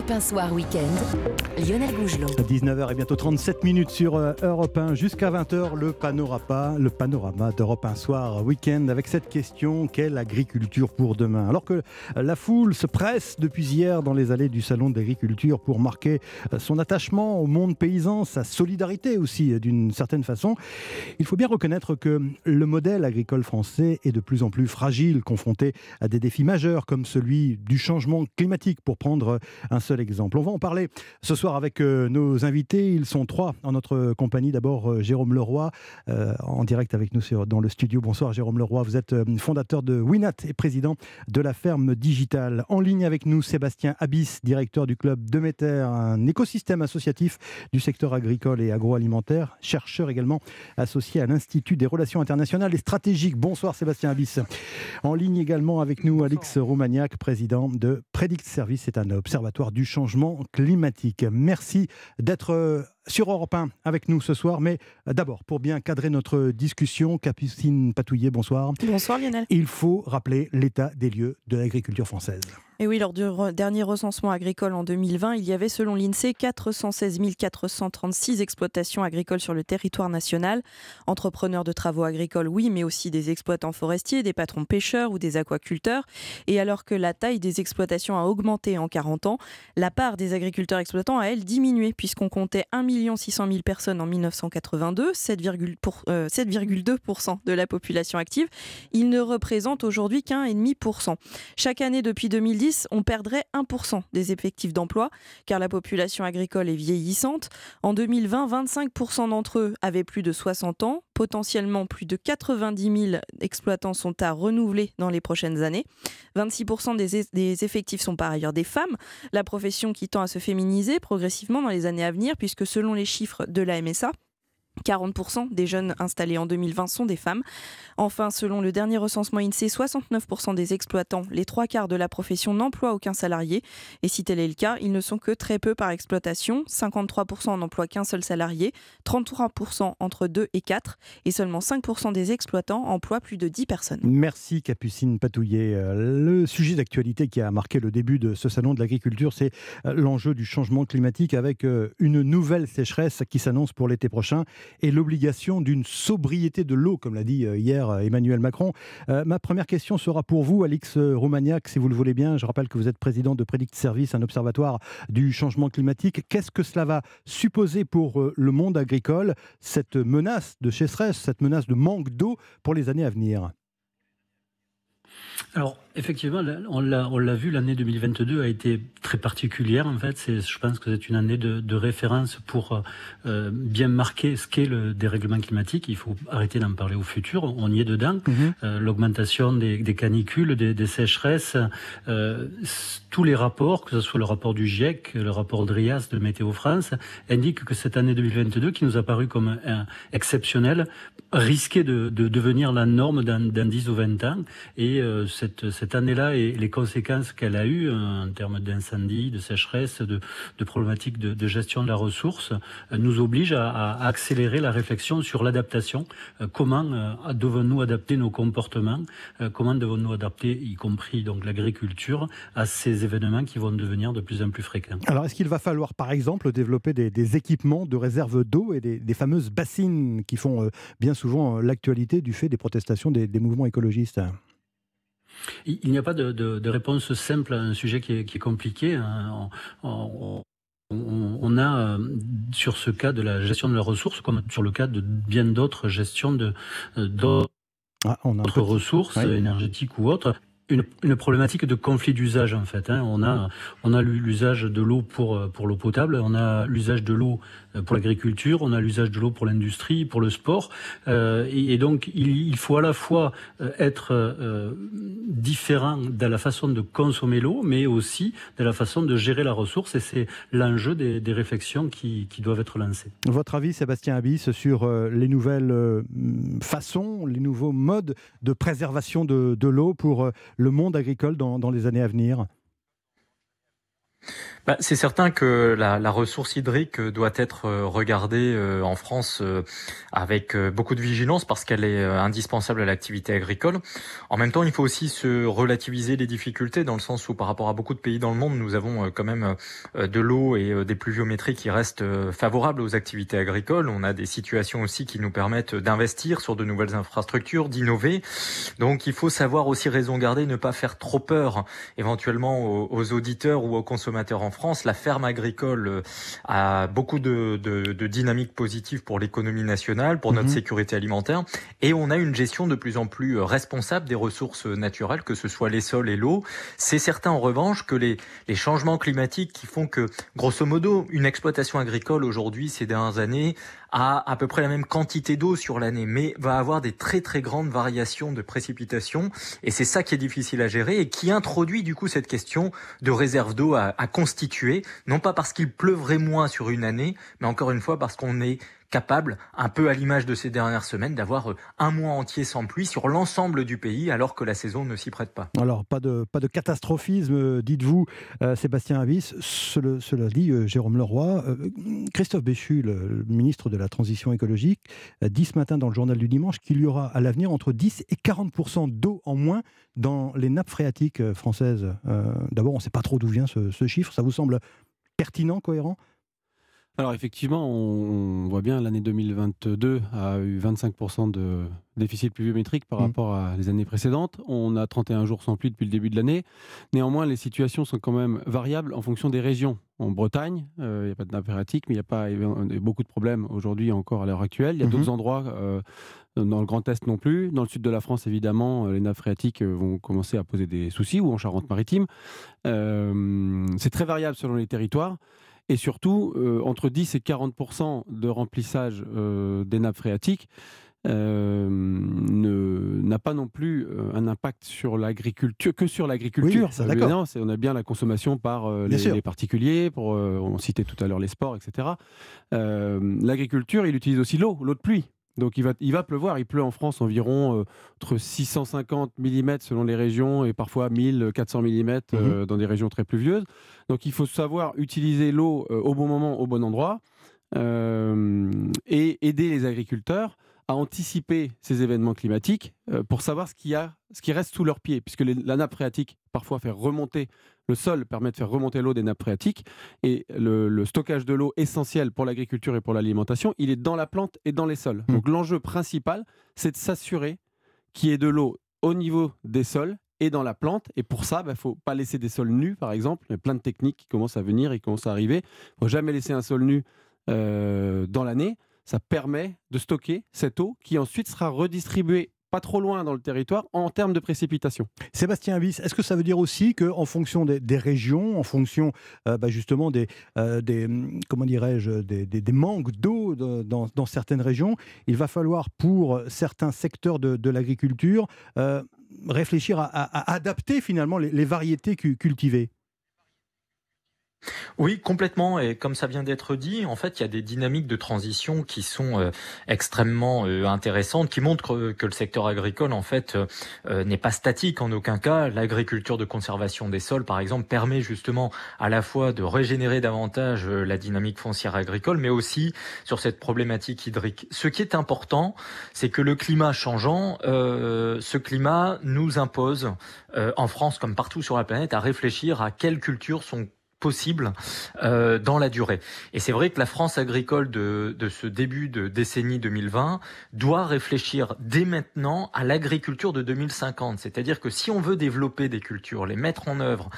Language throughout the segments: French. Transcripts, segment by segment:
Europe 1 Soir Week-end, Lionel Gougelot. 19h et bientôt 37 minutes sur euh, Europe 1 jusqu'à 20h, le panorama, le panorama d'Europe 1 Soir Week-end avec cette question quelle agriculture pour demain? Alors que la foule se presse depuis hier dans les allées du salon d'agriculture pour marquer euh, son attachement au monde paysan, sa solidarité aussi euh, d'une certaine façon, il faut bien reconnaître que le modèle agricole français est de plus en plus fragile, confronté à des défis majeurs comme celui du changement climatique pour prendre un seul exemple. On va en parler ce soir avec euh, nos invités. Ils sont trois en notre compagnie. D'abord, euh, Jérôme Leroy, euh, en direct avec nous dans le studio. Bonsoir, Jérôme Leroy. Vous êtes fondateur de Winat et président de la ferme digitale. En ligne avec nous, Sébastien Abyss, directeur du club Demeter, un écosystème associatif du secteur agricole et agroalimentaire, chercheur également associé à l'Institut des relations internationales et stratégiques. Bonsoir, Sébastien Abyss. En ligne également avec nous, Alix Roumaniac, président de Predict Service. C'est un observatoire du changement climatique. Merci d'être euh, sur Europe 1 avec nous ce soir. Mais euh, d'abord, pour bien cadrer notre discussion, Capucine Patouillet, bonsoir. Bonsoir Lionel. Il faut rappeler l'état des lieux de l'agriculture française. Et oui, lors du dernier recensement agricole en 2020, il y avait selon l'INSEE 416 436 exploitations agricoles sur le territoire national. Entrepreneurs de travaux agricoles, oui, mais aussi des exploitants forestiers, des patrons pêcheurs ou des aquaculteurs. Et alors que la taille des exploitations a augmenté en 40 ans, la part des agriculteurs exploitants a, elle, diminué, puisqu'on comptait 1 600 000 personnes en 1982, 7,2% de la population active. Il ne représente aujourd'hui qu'un et demi Chaque année depuis 2010, on perdrait 1% des effectifs d'emploi, car la population agricole est vieillissante. En 2020, 25% d'entre eux avaient plus de 60 ans. Potentiellement, plus de 90 000 exploitants sont à renouveler dans les prochaines années. 26% des, des effectifs sont par ailleurs des femmes, la profession qui tend à se féminiser progressivement dans les années à venir, puisque selon les chiffres de la MSA, 40% des jeunes installés en 2020 sont des femmes. Enfin, selon le dernier recensement INSEE, 69% des exploitants, les trois quarts de la profession n'emploient aucun salarié. Et si tel est le cas, ils ne sont que très peu par exploitation. 53% n'emploient qu'un seul salarié, 33% entre 2 et 4, et seulement 5% des exploitants emploient plus de 10 personnes. Merci Capucine Patouillet. Euh, le sujet d'actualité qui a marqué le début de ce salon de l'agriculture, c'est euh, l'enjeu du changement climatique avec euh, une nouvelle sécheresse qui s'annonce pour l'été prochain et l'obligation d'une sobriété de l'eau, comme l'a dit euh, hier euh, Emmanuel Macron. Euh, ma première question sera pour vous, Alix Romagnac, si vous le voulez bien. Je rappelle que vous êtes président de Predict Service, un observatoire du changement climatique. Qu'est-ce que cela va supposer pour le monde agricole, cette menace de sécheresse, cette menace de manque d'eau pour les années à venir? Alors, effectivement, on l'a vu, l'année 2022 a été très particulière. En fait, je pense que c'est une année de, référence pour euh, bien marquer ce qu'est le dérèglement climatique. Il faut arrêter d'en parler au futur. On y est dedans. Mhm. Euh, l'augmentation des, canicules, des, sécheresses, euh, tous les rapports, que ce soit le rapport du GIEC, le rapport DRIAS de Météo France, indiquent que cette année 2022, qui nous a paru comme exceptionnelle, risquait de, devenir la norme dans, dans 10 ou 20 ans. Et cette, cette année-là et les conséquences qu'elle a eues en termes d'incendie, de sécheresse, de, problématiques de, gestion de la ressource, euh, nous obligent à, accélérer la réflexion sur l'adaptation. Euh, comment euh, devons-nous adapter nos comportements Comment devons-nous adapter, y compris donc l'agriculture, à ces événements qui vont devenir de plus en plus fréquents Alors, est-ce qu'il va falloir, par exemple, développer des, équipements de réserve d'eau et des, fameuses bassines qui font bien souvent l'actualité du fait des protestations des mouvements écologistes? Il n'y a pas de, réponse simple à un sujet qui est, compliqué. Hein. On, a, euh, sur ce cas de la gestion de la ressource, comme sur le cas de bien d'autres gestions de euh, d'autres ah, ressources énergétiques ou autres, une, problématique de conflit d'usage en fait. Hein. On a on a l'usage de l'eau pour pour l'eau potable, on a l'usage de l'eau euh, pour l'agriculture, on a l'usage de l'eau pour l'industrie, pour le sport, euh, et, donc il, faut à la fois euh, être différent de la façon de consommer l'eau, mais aussi de la façon de gérer la ressource, et c'est l'enjeu des, réflexions qui, doivent être lancées. Votre avis, Sébastien Abyss, sur les nouvelles façons, les nouveaux modes de préservation de, l'eau pour le monde agricole dans, dans les années à venir? Bah, c'est certain que la, la, ressource hydrique doit être euh, regardée euh, en France euh, avec beaucoup de vigilance parce qu'elle est indispensable à l'activité agricole. En même temps, il faut aussi se relativiser les difficultés dans le sens où par rapport à beaucoup de pays dans le monde, nous avons quand même de l'eau et des pluviométries qui restent favorables aux activités agricoles. On a des situations aussi qui nous permettent d'investir sur de nouvelles infrastructures, d'innover. Donc il faut savoir aussi raison garder, ne pas faire trop peur éventuellement aux auditeurs ou aux consommateurs en France, la ferme agricole euh, a beaucoup de, de, dynamique positive pour l'économie nationale, pour notre mhm. sécurité alimentaire, et on a une gestion de plus en plus euh, responsable des ressources naturelles, que ce soit les sols et l'eau. C'est certain en revanche que les, les changements climatiques qui font que, grosso modo, une exploitation agricole aujourd'hui, ces dernières années, a à peu près la même quantité d'eau sur l'année, mais va avoir des très très grandes variations de précipitations. Et c'est ça qui est difficile à gérer et qui introduit du coup cette question de réserve d'eau à, à constituer, non pas parce qu'il pleuvrait moins sur une année, mais encore une fois parce qu'on est capable, un peu à l'image de ces dernières semaines, d'avoir euh, un mois entier sans pluie sur l'ensemble du pays, alors que la saison ne s'y prête pas. Alors, pas de, catastrophisme, euh, dites-vous, euh, Sébastien Avis. Cela, dit, Jérôme Leroy, Christophe Béchu, le, ministre de la Transition écologique, dit ce matin dans le journal du dimanche qu'il y aura à l'avenir entre 10 et 40% d'eau en moins dans les nappes phréatiques françaises. D'abord, on ne sait pas trop d'où vient ce chiffre. Ça vous semble pertinent, cohérent? Alors effectivement, on, voit bien l'année 2022 a eu 25% de déficit pluviométrique par mmh. rapport à les années précédentes. On a 31 jours sans pluie depuis le début de l'année. Néanmoins, les situations sont quand même variables en fonction des régions. En Bretagne, euh, il n'y a pas de nappe phréatique, mais il y a pas beaucoup de problèmes aujourd'hui encore à l'heure actuelle. Il y a mmh d'autres endroits, euh, dans le Grand Est non plus. Dans le sud de la France, évidemment, euh, les nappes phréatiques vont commencer à poser des soucis, ou en Charente-Maritime. C'est très variable selon les territoires. Et surtout, euh, entre 10 et 40% de remplissage euh, des nappes phréatiques euh, n'a pas non plus un impact sur l'agriculture que sur l'agriculture. on a bien la consommation par les, particuliers, pour, on citait tout à l'heure les sports, etc. l'agriculture, il utilise aussi l'eau, l'eau de pluie. Donc il va, il va pleuvoir. Il pleut en France environ entre 650 mm selon les régions et parfois 1400 mm mmh dans des régions très pluvieuses. Donc il faut savoir utiliser l'eau euh, au bon moment, au bon endroit, euh, et aider les agriculteurs à anticiper ces événements climatiques euh, pour savoir ce, qui a, ce qui reste sous leurs pieds, puisque la nappe phréatique parfois fait remonter, le sol permet de faire remonter l'eau des nappes phréatiques, et le, stockage de l'eau essentiel pour l'agriculture et pour l'alimentation, il est dans la plante et dans les sols. Mmh. Donc l'enjeu principal, c'est de s'assurer qu'il y ait de l'eau au niveau des sols et dans la plante. Et pour ça, il bah, ne faut pas laisser des sols nus, par exemple. Il y a plein de techniques qui commencent à venir et qui commencent à arriver. Il ne faut jamais laisser un sol nu euh, dans l'année. Ça permet de stocker cette eau qui ensuite sera redistribuée pas trop loin dans le territoire en termes de précipitations. Sébastien Avis, est-ce que ça veut dire aussi qu'en fonction des, régions, en fonction euh, bah, justement des, euh, des comment dirais-je, des, manques d'eau dans, certaines régions, il va falloir pour certains secteurs de, de l'agriculture réfléchir à, adapter finalement les variétés cultivées? Oui, complètement. Et comme ça vient d'être dit, en fait, il y a des dynamiques de transition qui sont euh, extrêmement euh, intéressantes, qui montrent que, le secteur agricole, en fait, euh, n'est pas statique en aucun cas. L'agriculture de conservation des sols, par exemple, permet justement à la fois de régénérer davantage la dynamique foncière agricole, mais aussi sur cette problématique hydrique. Ce qui est important, c'est que le climat changeant, ce climat nous impose, en France comme partout sur la planète, à réfléchir à quelles cultures sont possible euh, dans la durée. Et c'est vrai que la France agricole de, de ce début de décennie 2020 doit réfléchir dès maintenant à l'agriculture de 2050. C'est-à-dire que si on veut développer des cultures, les mettre en œuvre,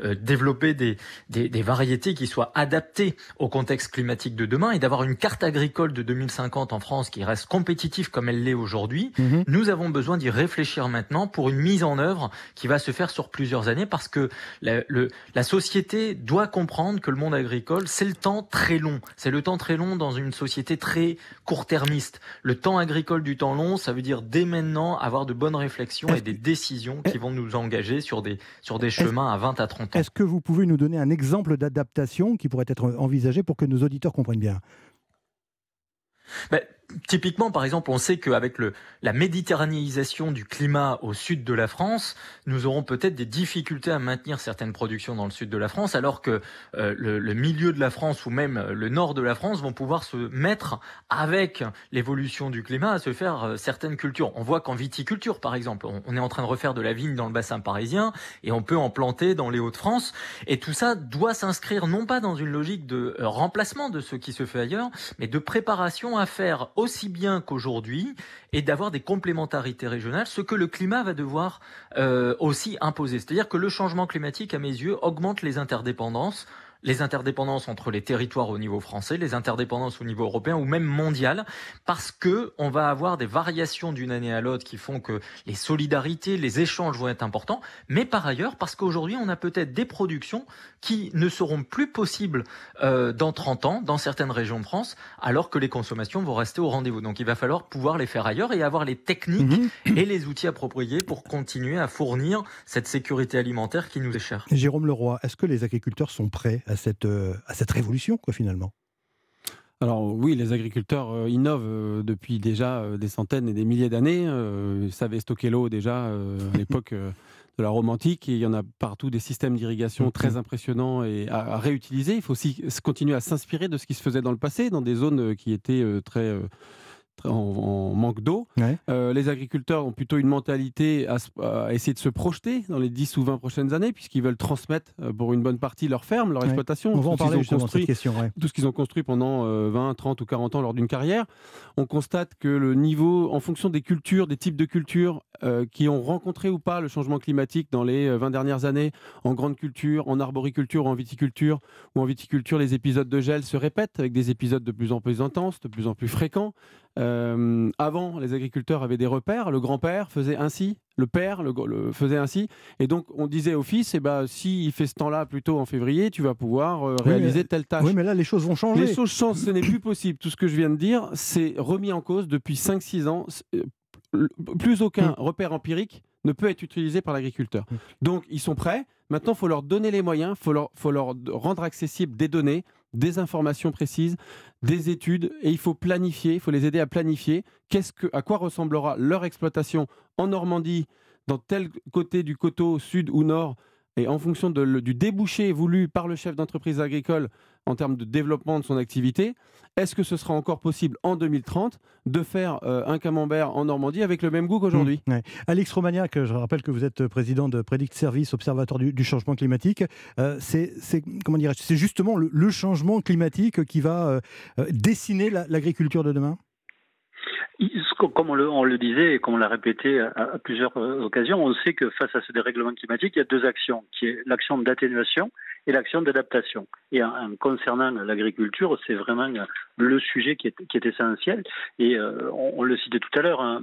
euh, développer des, des, des, variétés qui soient adaptées au contexte climatique de demain et d'avoir une carte agricole de 2050 en France qui reste compétitive comme elle l'est aujourd'hui, mhm. nous avons besoin d'y réfléchir maintenant pour une mise en œuvre qui va se faire sur plusieurs années parce que la, le, la société doit comprendre que le monde agricole, c'est le temps très long. C'est le temps très long dans une société très court-termiste. Le temps agricole du temps long, ça veut dire dès maintenant avoir de bonnes réflexions et des décisions qui vont nous engager sur des, sur des chemins à 20 à 30 ans. Est-ce que vous pouvez nous donner un exemple d'adaptation qui pourrait être envisagé pour que nos auditeurs comprennent bien? Ben, typiquement, par exemple, on sait qu'avec la méditerranéisation du climat au sud de la France, nous aurons peut-être des difficultés à maintenir certaines productions dans le sud de la France, alors que euh, le, le, milieu de la France ou même le nord de la France vont pouvoir se mettre, avec l'évolution du climat, à se faire euh, certaines cultures. On voit qu'en viticulture, par exemple, on, on, est en train de refaire de la vigne dans le bassin parisien et on peut en planter dans les Hauts-de-France. Et tout ça doit s'inscrire non pas dans une logique de euh, remplacement de ce qui se fait ailleurs, mais de préparation à faire aussi bien qu'aujourd'hui et d'avoir des complémentarités régionales, ce que le climat va devoir euh, aussi imposer. C'est-à-dire que le changement climatique, à mes yeux, augmente les interdépendances les interdépendances entre les territoires au niveau français, les interdépendances au niveau européen ou même mondial, parce que on va avoir des variations d'une année à l'autre qui font que les solidarités, les échanges vont être importants, mais par ailleurs parce qu'aujourd'hui on a peut-être des productions qui ne seront plus possibles euh, dans 30 ans dans certaines régions de France, alors que les consommations vont rester au rendez-vous. Donc il va falloir pouvoir les faire ailleurs et avoir les techniques mmh. et les outils appropriés pour continuer à fournir cette sécurité alimentaire qui nous est chère. Jérôme Leroy, est-ce que les agriculteurs sont prêts à cette, euh, à cette révolution, quoi, finalement alors oui, les agriculteurs euh, innovent euh, depuis déjà des centaines et des milliers d'années. ils savaient stocker l'eau déjà à l'époque de la romantique et il y en a partout des systèmes d'irrigation très impressionnants et à, à, réutiliser. Il faut aussi continuer à s'inspirer de ce qui se faisait dans le passé, dans des zones qui étaient très en, manque d'eau. Euh, les agriculteurs ont plutôt une mentalité à, essayer de se projeter dans les 10 ou 20 prochaines années, puisqu'ils veulent transmettre euh, pour une bonne partie leur ferme, leur exploitation. On va en parler construit, question, Tout ce qu'ils ont construit pendant 20, euh, 30 ou 40 ans lors d'une carrière. On constate que le niveau, en fonction des cultures, des types de cultures qui ont rencontré ou pas le changement climatique dans les 20 dernières années, en grande culture, en arboriculture ou en viticulture, ou en viticulture, les épisodes de gel se répètent avec des épisodes de plus en plus intenses, de plus en plus fréquents. Euh, avant, les agriculteurs avaient des repères. Le grand-père faisait ainsi, le père le, faisait ainsi. Et donc, on disait au fils, eh ben, s'il fait ce temps-là plutôt en février, tu vas pouvoir euh, réaliser telle tâche. Oui, mais là, les choses vont changer. Les choses changent, ce n'est plus possible. Tout ce que je viens de dire, c'est remis en cause depuis 5-6 ans. Euh, plus aucun mm. repère empirique ne peut être utilisé par l'agriculteur. Mm. Donc, ils sont prêts. Maintenant, il faut leur donner les moyens, il faut leur, faut leur rendre accessible des données, des informations précises, des études, et il faut planifier, il faut les aider à planifier qu'est-ce que, à quoi ressemblera leur exploitation en Normandie, dans tel côté du coteau sud ou nord, et en fonction du débouché voulu par le chef d'entreprise agricole en termes de développement de son activité, est-ce que ce sera encore possible en 2030 de faire euh, un camembert en Normandie avec le même goût qu'aujourd'hui? Mmh, Alix Romagnac, je rappelle que vous êtes président de Predict Service, observateur du, changement climatique. Euh, c'est comment c'est justement le, changement climatique qui va euh, dessiner l'agriculture de demain? Comme on le, disait et comme on l'a répété à, plusieurs occasions, on sait que face à ce dérèglement climatique, il y a deux actions, qui est l'action d'atténuation et l'action d'adaptation. Et en, concernant l'agriculture, c'est vraiment le sujet qui est, essentiel. Et euh, on, le citait tout à l'heure, hein,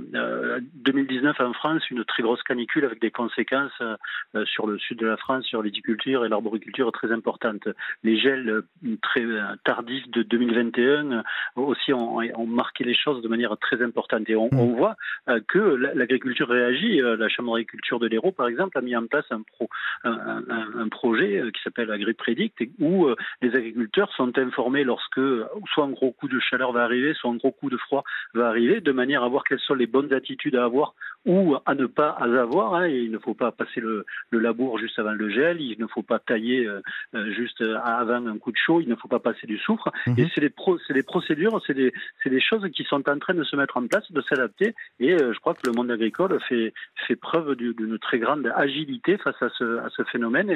2019 euh, en France, une très grosse canicule avec des conséquences euh, sur le sud de la France, sur l'hydriculture et l'arboriculture très importantes. Les gels très tardifs de 2021 aussi ont, ont, marqué les choses de manière très importante. Et on, on mmh. voit que l'agriculture réagit. La Chambre d'agriculture de l'Hérault, par exemple, a mis en place un, pro, un, un, un projet qui s'appelle AgriPredict, où euh, les agriculteurs sont informés lorsque soit un gros coup de chaleur va arriver, soit un gros coup de froid va arriver, de manière à voir quelles sont les bonnes attitudes à avoir ou à ne pas avoir. Hein, il ne faut pas passer le, labour juste avant le gel, il ne faut pas tailler euh, euh, juste avant un coup de chaud, il ne faut pas passer du soufre. Mhm. Et c'est des, pro, des procédures, c'est des, des, choses qui sont en train de se mettre en place, de s'adapter. Et je crois que le monde agricole fait, preuve d'une très grande agilité face à ce, ce phénomène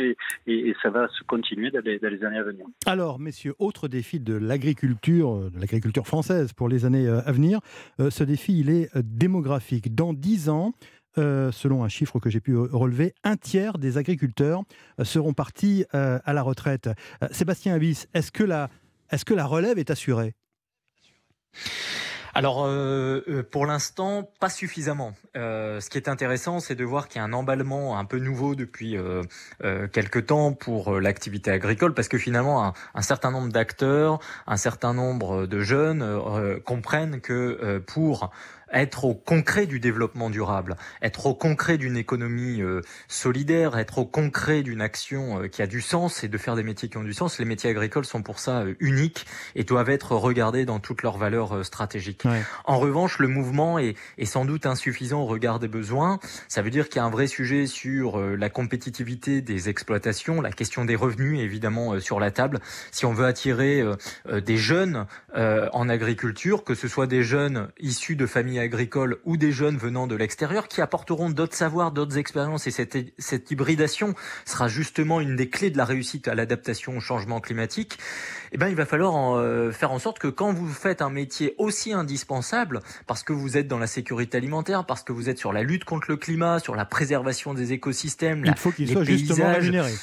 et, ça va se continuer dans les, années à venir. Alors, messieurs, autre défi de l'agriculture, euh, de l'agriculture française pour les années euh, à venir, euh, ce défi, il est démographique. Dans dix ans, selon un chiffre que j'ai pu relever, un tiers des agriculteurs seront partis à la retraite. Sébastien Abyss, la, est-ce que la relève est assurée? Alors, euh, euh, pour l'instant, pas suffisamment. Euh, ce qui est intéressant, c'est de voir qu'il y a un emballement un peu nouveau depuis euh, quelques temps pour l'activité agricole, parce que finalement, un certain nombre d'acteurs, un certain nombre de jeunes comprennent que pour être au concret du développement durable, être au concret d'une économie euh, solidaire, être au concret d'une action euh, qui a du sens et de faire des métiers qui ont du sens. Les métiers agricoles sont pour ça euh, uniques et doivent être regardés dans toutes leurs valeurs stratégiques. En revanche, le mouvement est, est, sans doute insuffisant au regard des besoins. Ça veut dire qu'il y a un vrai sujet sur la compétitivité des exploitations, la question des revenus est évidemment sur la table. Si on veut attirer des jeunes en agriculture, que ce soit des jeunes issus de familles agricoles ou des jeunes venant de l'extérieur qui apporteront d'autres savoirs, d'autres expériences et cette, cette hybridation sera justement une des clés de la réussite à l'adaptation au changement climatique. Eh ben, il va falloir en, euh, faire en sorte que quand vous faites un métier aussi indispensable, parce que vous êtes dans la sécurité alimentaire, parce que vous êtes sur la lutte contre le climat, sur la préservation des écosystèmes, il faut qu'il soit justement rémunéré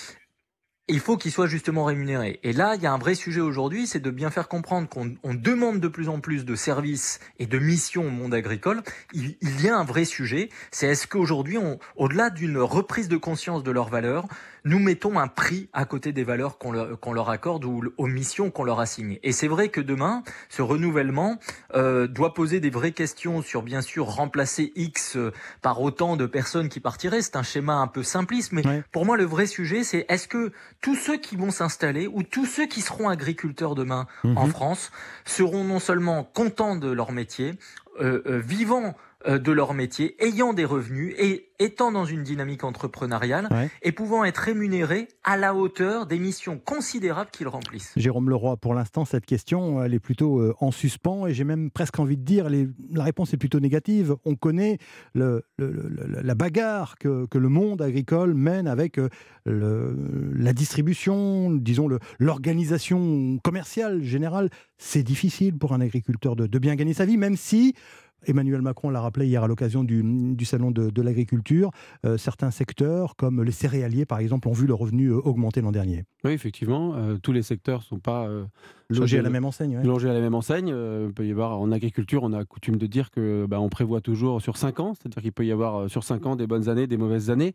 il faut qu'il soit justement rémunéré. Et là, il y a un vrai sujet aujourd'hui, c'est de bien faire comprendre qu'on demande de plus en plus de services et de missions au monde agricole. Il, il y a un vrai sujet, c'est est-ce qu'aujourd'hui, au-delà d'une reprise de conscience de leurs valeurs, nous mettons un prix à côté des valeurs qu'on leur, leur, accorde ou aux missions qu'on leur assigne. Et c'est vrai que demain, ce renouvellement euh, doit poser des vraies questions sur, bien sûr, remplacer X euh, par autant de personnes qui partiraient. C'est un schéma un peu simpliste, mais pour moi, le vrai sujet, c'est est-ce que tous ceux qui vont s'installer ou tous ceux qui seront agriculteurs demain en mhm. France seront non seulement contents de leur métier, euh, euh vivant de leur métier, ayant des revenus et étant dans une dynamique entrepreneuriale et pouvant être rémunérés à la hauteur des missions considérables qu'ils remplissent. Jérôme Leroy, pour l'instant, cette question, elle est plutôt euh, en suspens et j'ai même presque envie de dire, la réponse est plutôt négative. On connaît le, la bagarre que, que, le monde agricole mène avec euh, la distribution, disons l'organisation commerciale générale. C'est difficile pour un agriculteur de, de bien gagner sa vie, même si Emmanuel Macron l'a rappelé hier à l'occasion du, salon de, l'agriculture. Euh, certains secteurs, comme les céréaliers par exemple, ont vu le revenu euh, augmenter l'an dernier. Oui, effectivement, euh, tous les secteurs ne sont pas logés à la même enseigne. Logés à la même enseigne. peut y avoir en agriculture, on a coutume de dire que bah, on prévoit toujours sur 5 ans, c'est-à-dire qu'il peut y avoir sur 5 ans des bonnes années, des mauvaises années.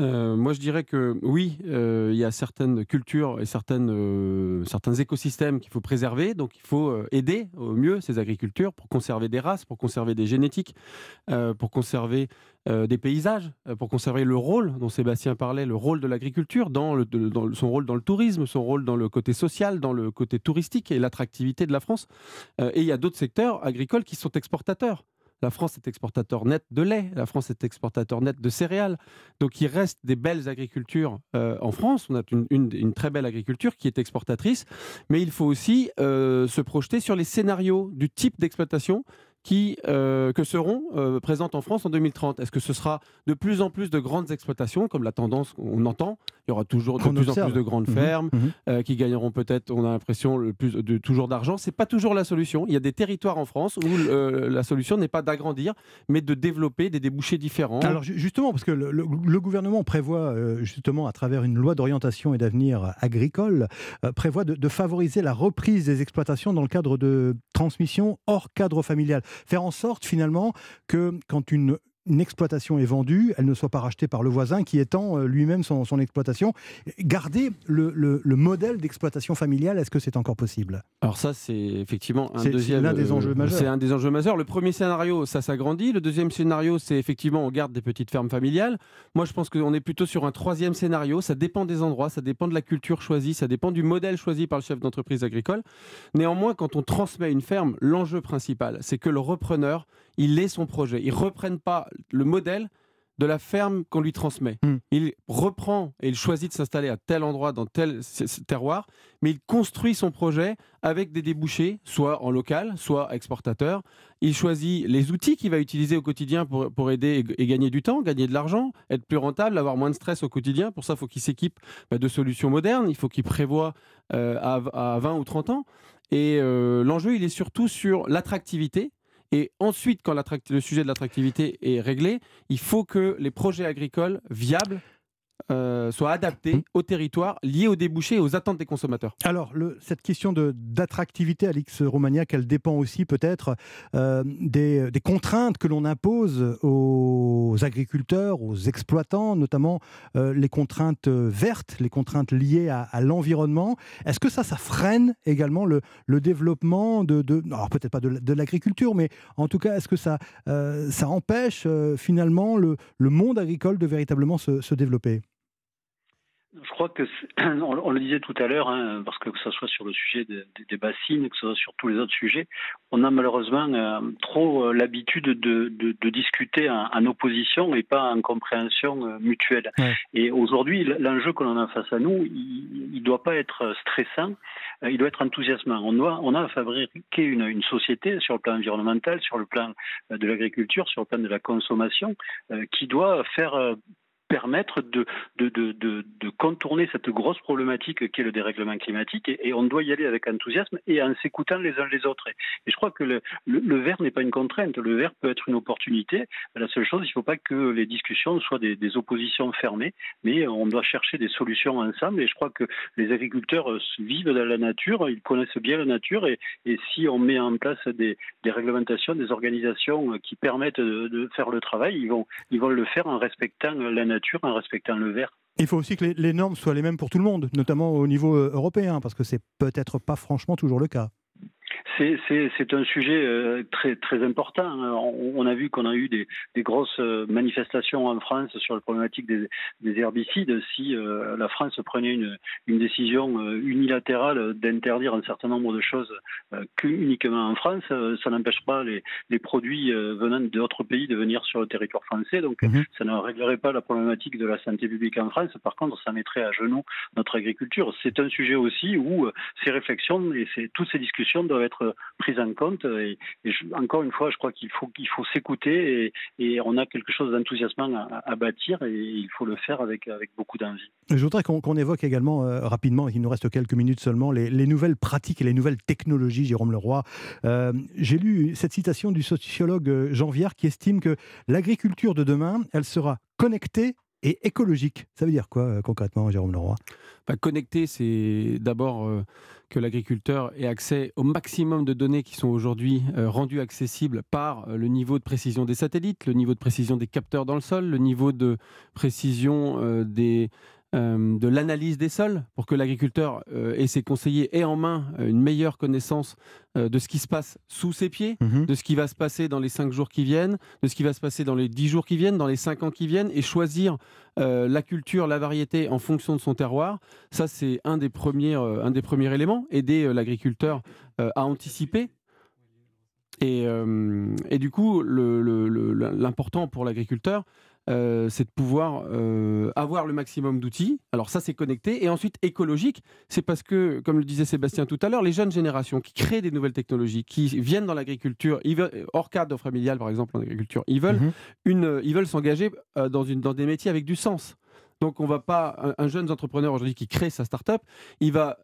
Moi, je dirais que oui, il y a certaines cultures et certaines, certains écosystèmes qu'il faut préserver. Donc, il faut aider au mieux ces agricultures pour conserver des races, pour conserver des génétiques, pour conserver euh, des paysages, euh, pour conserver le rôle dont Sébastien parlait, le rôle de l'agriculture, dans, son rôle dans le tourisme, son rôle dans le côté social, dans le côté touristique et l'attractivité de la France. Euh, et il y a d'autres secteurs agricoles qui sont exportateurs. La France est exportateur net de lait, la France est exportateur net de céréales. Donc il reste des belles agricultures en France. On a une, très belle agriculture qui est exportatrice, mais il faut aussi se projeter sur les scénarios du type d'exploitation qui, euh, que seront euh, présentes en France en 2030 Est-ce que ce sera de plus en plus de grandes exploitations, comme la tendance qu'on entend? Il y aura toujours de plus en plus de grandes mhm. fermes mhm. Euh, qui gagneront peut-être, on a l'impression, le plus de toujours d'argent. C'est pas toujours la solution. Il y a des territoires en France où la solution n'est pas d'agrandir, mais de développer des débouchés différents. Alors justement, parce que le, gouvernement prévoit justement à travers une loi d'orientation et d'avenir agricole, prévoit de, de favoriser la reprise des exploitations dans le cadre de transmission hors cadre familial faire en sorte finalement que quand une une exploitation est vendue, elle ne soit pas rachetée par le voisin qui étend euh, lui-même son, exploitation. Garder le, modèle d'exploitation familiale, est-ce que c'est encore possible? Alors ça, c'est effectivement un deuxième... l'un des enjeux majeurs. C'est un des enjeux majeurs. Le premier scénario, ça s'agrandit. Le deuxième scénario, c'est effectivement on garde des petites fermes familiales. Moi, je pense qu'on est plutôt sur un troisième scénario. Ça dépend des endroits, ça dépend de la culture choisie, ça dépend du modèle choisi par le chef d'entreprise agricole. Néanmoins, quand on transmet une ferme, l'enjeu principal, c'est que le repreneur, il ait son projet. Il ne reprenne pas le modèle de la ferme qu'on lui transmet. Hmm. Il reprend et il choisit de s'installer à tel endroit, dans tel terroir, mais il construit son projet avec des débouchés, soit en local, soit exportateur. Il choisit les outils qu'il va utiliser au quotidien pour, pour aider et, gagner du temps, gagner de l'argent, être plus rentable, avoir moins de stress au quotidien. Pour ça, il faut qu'il s'équipe bah, de solutions modernes, il faut qu'il prévoit euh, à, 20 ou 30 ans. Et euh, l'enjeu, il est surtout sur l'attractivité et ensuite, quand le sujet de l'attractivité est réglé, il faut que les projets agricoles viables euh, soit adapté mmh. au territoire, lié aux débouchés et aux attentes des consommateurs. Alors, le, cette question d'attractivité, Alix Romagnac, elle dépend aussi peut-être euh, des, des, contraintes que l'on impose aux agriculteurs, aux exploitants, notamment euh, les contraintes vertes, les contraintes liées à, à l'environnement. Est-ce que ça, ça freine également le, le développement de, de alors peut-être pas de, de l'agriculture, mais en tout cas, est-ce que ça, ça empêche finalement le, le monde agricole de véritablement se, se développer? Je crois que, on, le disait tout à l'heure, hein, parce que que ce soit sur le sujet des bassines, que ce soit sur tous les autres sujets, on a malheureusement euh, trop euh, l'habitude de, de, de, discuter en, en, opposition et pas en compréhension euh, mutuelle. Ouais. Et aujourd'hui, l'enjeu que l'on a face à nous, il ne doit pas être stressant, il doit être enthousiasmant. On, doit, on a fabriqué une, une société sur le plan environnemental, sur le plan de l'agriculture, sur le plan de la consommation, qui doit faire permettre de, contourner cette grosse problématique qui est le dérèglement climatique et, on doit y aller avec enthousiasme et en s'écoutant les uns les autres. Et, je crois que le, verre n'est pas une contrainte, le verre peut être une opportunité. La seule chose, il ne faut pas que les discussions soient des, oppositions fermées, mais on doit chercher des solutions ensemble et je crois que les agriculteurs vivent dans la nature, ils connaissent bien la nature et, si on met en place des, réglementations, des organisations qui permettent de, faire le travail, ils vont le faire en respectant la nature vert. Il faut aussi que les, les normes soient les mêmes pour tout le monde, notamment au niveau euh, européen, parce que c'est peut-être pas franchement toujours le cas. C'est un sujet euh, très, très important. On, a vu qu'on a eu des, des, grosses euh, manifestations en France sur la problématique des, des herbicides. Si euh, la France prenait une, une décision unilatérale d'interdire un certain nombre de choses uniquement en France, ça n'empêche pas les, les, produits venant d'autres pays de venir sur le territoire français. Donc mmh. ça ne réglerait pas la problématique de la santé publique en France. Par contre, ça mettrait à genoux notre agriculture. C'est un sujet aussi où ces réflexions et ces, toutes ces discussions doivent être prise en compte. Et, encore une fois, je crois qu'il faut, qu'il faut s'écouter et, on a quelque chose d'enthousiasmant à, bâtir et il faut le faire avec, avec beaucoup d'envie. Je voudrais qu'on qu évoque également euh, rapidement, il nous reste quelques minutes seulement, les, les, nouvelles pratiques et les nouvelles technologies, Jérôme Leroy. Euh, J'ai lu cette citation du sociologue euh, Jean Viard qui estime que l'agriculture de demain, elle sera connectée et écologique. Ça veut dire quoi euh, concrètement, Jérôme Leroy? Bah, Connecté, c'est d'abord euh, que l'agriculteur ait accès au maximum de données qui sont aujourd'hui euh, rendues accessibles par le niveau de précision des satellites, le niveau de précision des capteurs dans le sol, le niveau de précision des euh, de l'analyse des sols pour que l'agriculteur euh, et ses conseillers aient en main euh, une meilleure connaissance euh, de ce qui se passe sous ses pieds, mmh. de ce qui va se passer dans les cinq jours qui viennent, de ce qui va se passer dans les dix jours qui viennent, dans les cinq ans qui viennent, et choisir la culture, la variété en fonction de son terroir. Ça, c'est un, des premiers, un des premiers éléments, aider l'agriculteur à anticiper et, euh, et, du coup, l'important pour l'agriculteur, euh, c'est de pouvoir euh, avoir le maximum d'outils. Alors ça, c'est connecté. Et ensuite, écologique, c'est parce que, comme le disait Sébastien tout à l'heure, les jeunes générations qui créent des nouvelles technologies, qui viennent dans l'agriculture, hors cadre familial, par exemple, en agriculture, ils veulent, mmh. une, ils veulent s'engager euh, dans, une, dans des métiers avec du sens. Donc, on va pas un, un jeune entrepreneur aujourd'hui qui crée sa start-up, il va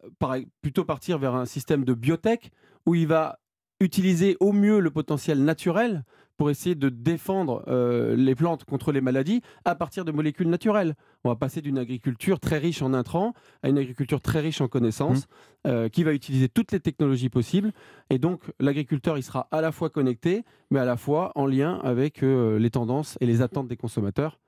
plutôt partir vers un système de biotech où il va utiliser au mieux le potentiel naturel pour essayer de défendre euh, les plantes contre les maladies à partir de molécules naturelles. On va passer d'une agriculture très riche en intrants à une agriculture très riche en connaissances mmh. euh, qui va utiliser toutes les technologies possibles. Et donc l'agriculteur, il sera à la fois connecté, mais à la fois en lien avec euh, les tendances et les attentes des consommateurs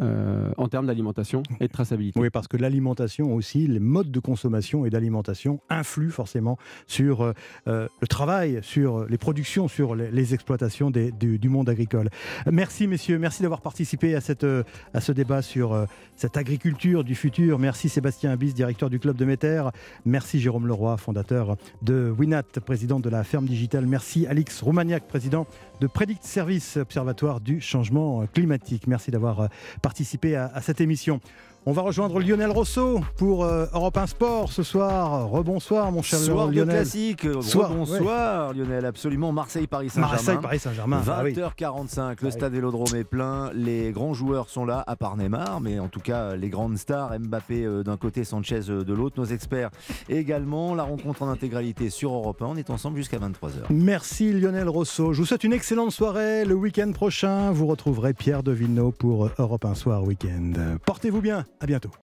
euh, en termes d'alimentation et de traçabilité. Oui, parce que l'alimentation aussi, les modes de consommation et d'alimentation influent forcément sur euh, euh, le travail, sur les productions, sur les, exploitations du, monde agricole. Merci messieurs, merci d'avoir participé à, cette, à ce débat sur cette agriculture du futur. Merci Sébastien Abyss, directeur du Club de Méter. Merci Jérôme Leroy, fondateur de Winat, président de la ferme digitale. Merci Alix Roumaniac, président de Predict Service, observatoire du changement climatique. Merci d'avoir participé participer à, à cette émission. On va rejoindre Lionel Rousseau pour euh, Europe 1 Sport ce soir. Rebonsoir mon cher soir Lionel. classique. Rebonsoir ouais. Lionel, absolument. Marseille-Paris Saint-Germain. Marseille-Paris Saint-Germain. 20h45, ah, oui. le stade Vélodrome est plein. Les grands joueurs sont là, à part Neymar, mais en tout cas les grandes stars, Mbappé euh, d'un côté, Sanchez euh, de l'autre, nos experts également. La rencontre en intégralité sur Europe 1. On est ensemble jusqu'à 23h. Merci Lionel Rousseau. Je vous souhaite une excellente soirée. Le week-end prochain, vous retrouverez Pierre de Villeneuve pour Europe 1 Soir Week-end. Portez-vous bien. À bientôt.